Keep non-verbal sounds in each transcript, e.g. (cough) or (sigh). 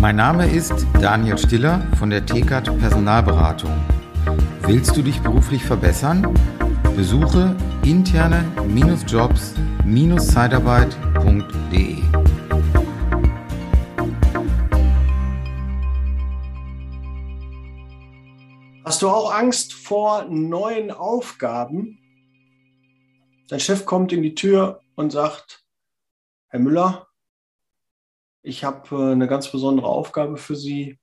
Mein Name ist Daniel Stiller von der TKAT Personalberatung. Willst du dich beruflich verbessern? Besuche interne-jobs-zeitarbeit.de. Hast du auch Angst vor neuen Aufgaben? Dein Chef kommt in die Tür und sagt, Herr Müller, ich habe äh, eine ganz besondere Aufgabe für Sie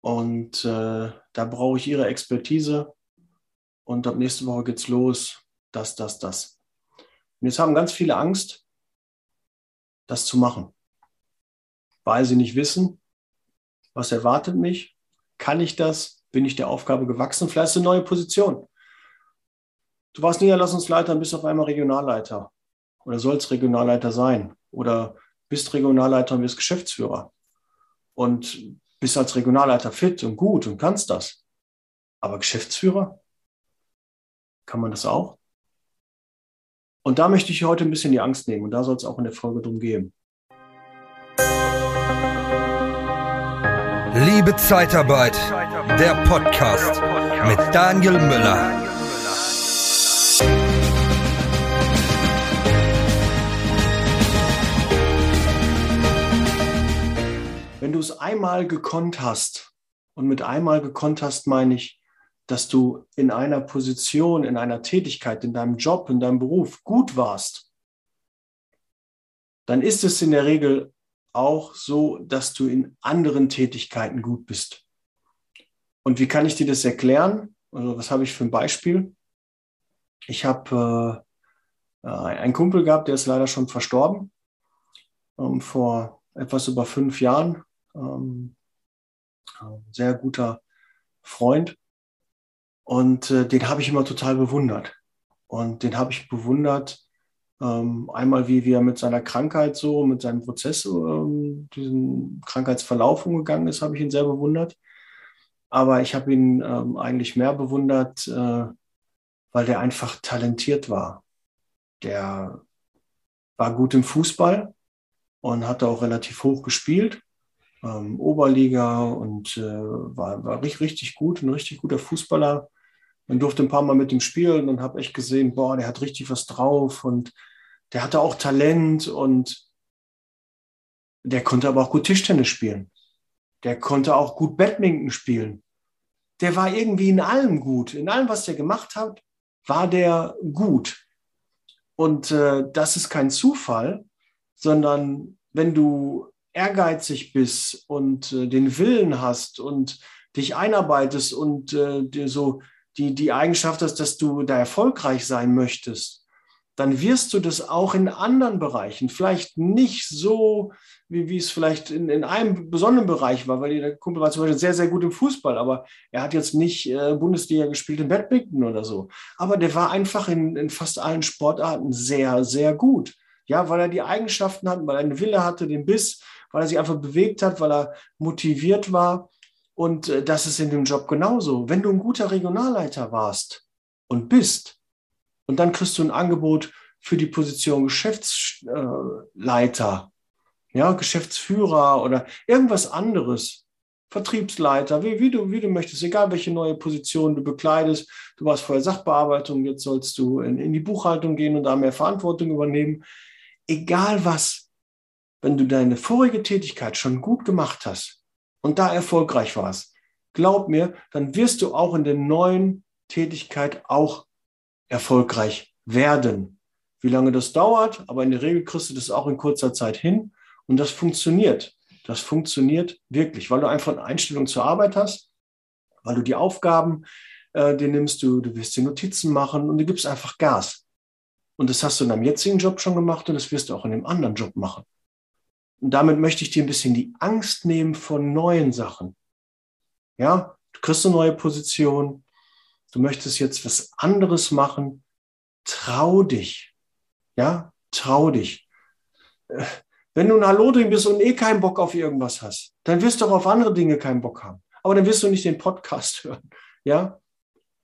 und äh, da brauche ich Ihre Expertise und ab nächste Woche geht's los, das, das, das. Und jetzt haben ganz viele Angst, das zu machen, weil sie nicht wissen, was erwartet mich, kann ich das, bin ich der Aufgabe gewachsen, vielleicht ist eine neue Position. Du warst Niederlassungsleiter und bist auf einmal Regionalleiter oder sollst Regionalleiter sein oder bist Regionalleiter und wirst Geschäftsführer und bist als Regionalleiter fit und gut und kannst das. Aber Geschäftsführer? Kann man das auch? Und da möchte ich heute ein bisschen die Angst nehmen und da soll es auch in der Folge drum gehen. Liebe Zeitarbeit, der Podcast mit Daniel Müller. Es einmal gekonnt hast, und mit einmal gekonnt hast meine ich, dass du in einer Position, in einer Tätigkeit, in deinem Job, in deinem Beruf gut warst, dann ist es in der Regel auch so, dass du in anderen Tätigkeiten gut bist. Und wie kann ich dir das erklären? Also was habe ich für ein Beispiel? Ich habe äh, einen Kumpel gehabt, der ist leider schon verstorben, ähm, vor etwas über fünf Jahren ähm, sehr guter Freund. Und äh, den habe ich immer total bewundert. Und den habe ich bewundert, ähm, einmal wie, wie er mit seiner Krankheit so, mit seinem Prozess, ähm, diesen Krankheitsverlauf umgegangen ist, habe ich ihn sehr bewundert. Aber ich habe ihn ähm, eigentlich mehr bewundert, äh, weil der einfach talentiert war. Der war gut im Fußball und hat auch relativ hoch gespielt ähm, Oberliga und äh, war, war richtig, richtig gut, ein richtig guter Fußballer. Man durfte ein paar Mal mit ihm spielen und habe echt gesehen, boah, der hat richtig was drauf und der hatte auch Talent und der konnte aber auch gut Tischtennis spielen. Der konnte auch gut Badminton spielen. Der war irgendwie in allem gut. In allem, was der gemacht hat, war der gut. Und äh, das ist kein Zufall, sondern wenn du ehrgeizig bist und äh, den Willen hast und dich einarbeitest und äh, dir so die, die Eigenschaft hast, dass du da erfolgreich sein möchtest, dann wirst du das auch in anderen Bereichen, vielleicht nicht so, wie, wie es vielleicht in, in einem besonderen Bereich war, weil der Kumpel war zum Beispiel sehr, sehr gut im Fußball, aber er hat jetzt nicht äh, Bundesliga gespielt im Badminton oder so. Aber der war einfach in, in fast allen Sportarten sehr, sehr gut. Ja, weil er die Eigenschaften hat, weil er eine Wille hatte, den Biss, weil er sich einfach bewegt hat, weil er motiviert war. Und äh, das ist in dem Job genauso. Wenn du ein guter Regionalleiter warst und bist, und dann kriegst du ein Angebot für die Position Geschäftsleiter, ja, Geschäftsführer oder irgendwas anderes, Vertriebsleiter, wie, wie, du, wie du möchtest, egal welche neue Position du bekleidest. Du warst vorher Sachbearbeitung, jetzt sollst du in, in die Buchhaltung gehen und da mehr Verantwortung übernehmen. Egal was, wenn du deine vorige Tätigkeit schon gut gemacht hast und da erfolgreich warst, glaub mir, dann wirst du auch in der neuen Tätigkeit auch erfolgreich werden. Wie lange das dauert, aber in der Regel kriegst du das auch in kurzer Zeit hin und das funktioniert. Das funktioniert wirklich, weil du einfach eine Einstellung zur Arbeit hast, weil du die Aufgaben äh, dir nimmst, du, du wirst die Notizen machen und du gibst einfach Gas. Und das hast du in deinem jetzigen Job schon gemacht und das wirst du auch in dem anderen Job machen. Und damit möchte ich dir ein bisschen die Angst nehmen von neuen Sachen. Ja, du kriegst eine neue Position, du möchtest jetzt was anderes machen, trau dich. Ja, trau dich. Wenn du ein Hallodring bist und eh keinen Bock auf irgendwas hast, dann wirst du auch auf andere Dinge keinen Bock haben. Aber dann wirst du nicht den Podcast (laughs) hören. Ja,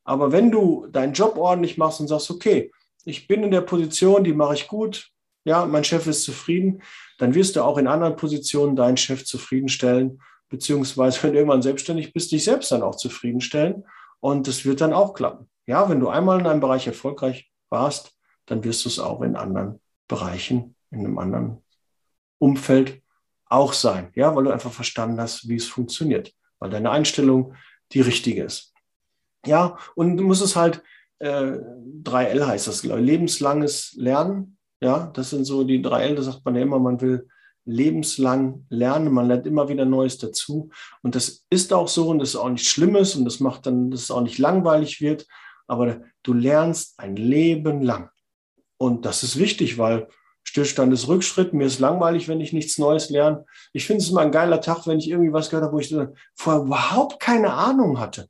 aber wenn du deinen Job ordentlich machst und sagst, okay, ich bin in der Position, die mache ich gut, ja, mein Chef ist zufrieden, dann wirst du auch in anderen Positionen deinen Chef zufriedenstellen beziehungsweise wenn du irgendwann selbstständig bist, dich selbst dann auch zufriedenstellen. Und das wird dann auch klappen. Ja, wenn du einmal in einem Bereich erfolgreich warst, dann wirst du es auch in anderen Bereichen, in einem anderen Umfeld auch sein. Ja, weil du einfach verstanden hast, wie es funktioniert, weil deine Einstellung die richtige ist. Ja, und du musst es halt, äh, 3L heißt das, lebenslanges Lernen. Ja, das sind so die 3L, da sagt man ja immer, man will lebenslang lernen, man lernt immer wieder Neues dazu. Und das ist auch so und das ist auch nichts Schlimmes und das macht dann, dass es auch nicht langweilig wird, aber du lernst ein Leben lang. Und das ist wichtig, weil Stillstand ist Rückschritt. Mir ist langweilig, wenn ich nichts Neues lerne. Ich finde es immer ein geiler Tag, wenn ich irgendwie was gehört habe, wo ich vorher überhaupt keine Ahnung hatte.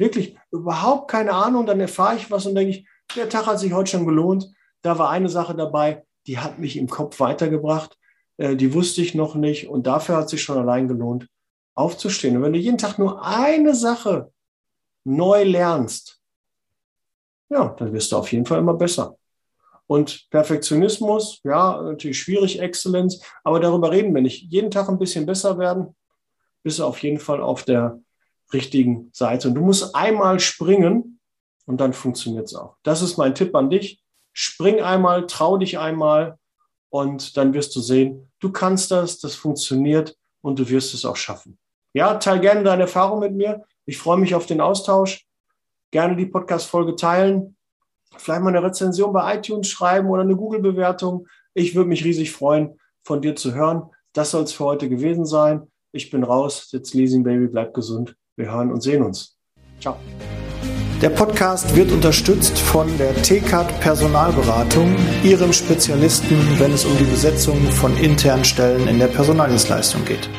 Wirklich überhaupt keine Ahnung. Dann erfahre ich was und denke ich, der Tag hat sich heute schon gelohnt. Da war eine Sache dabei, die hat mich im Kopf weitergebracht. Äh, die wusste ich noch nicht. Und dafür hat sich schon allein gelohnt, aufzustehen. Und wenn du jeden Tag nur eine Sache neu lernst, ja, dann wirst du auf jeden Fall immer besser. Und Perfektionismus, ja, natürlich schwierig, Exzellenz, aber darüber reden wir nicht. Jeden Tag ein bisschen besser werden, bist du auf jeden Fall auf der richtigen Seite. Und du musst einmal springen und dann funktioniert es auch. Das ist mein Tipp an dich. Spring einmal, trau dich einmal und dann wirst du sehen, du kannst das, das funktioniert und du wirst es auch schaffen. Ja, teil gerne deine Erfahrung mit mir. Ich freue mich auf den Austausch. Gerne die Podcast-Folge teilen vielleicht mal eine Rezension bei iTunes schreiben oder eine Google-Bewertung. Ich würde mich riesig freuen, von dir zu hören. Das soll es für heute gewesen sein. Ich bin raus. Jetzt Leasing Baby, bleib gesund. Wir hören und sehen uns. Ciao. Der Podcast wird unterstützt von der TCAT Personalberatung, ihrem Spezialisten, wenn es um die Besetzung von internen Stellen in der Personaldienstleistung geht.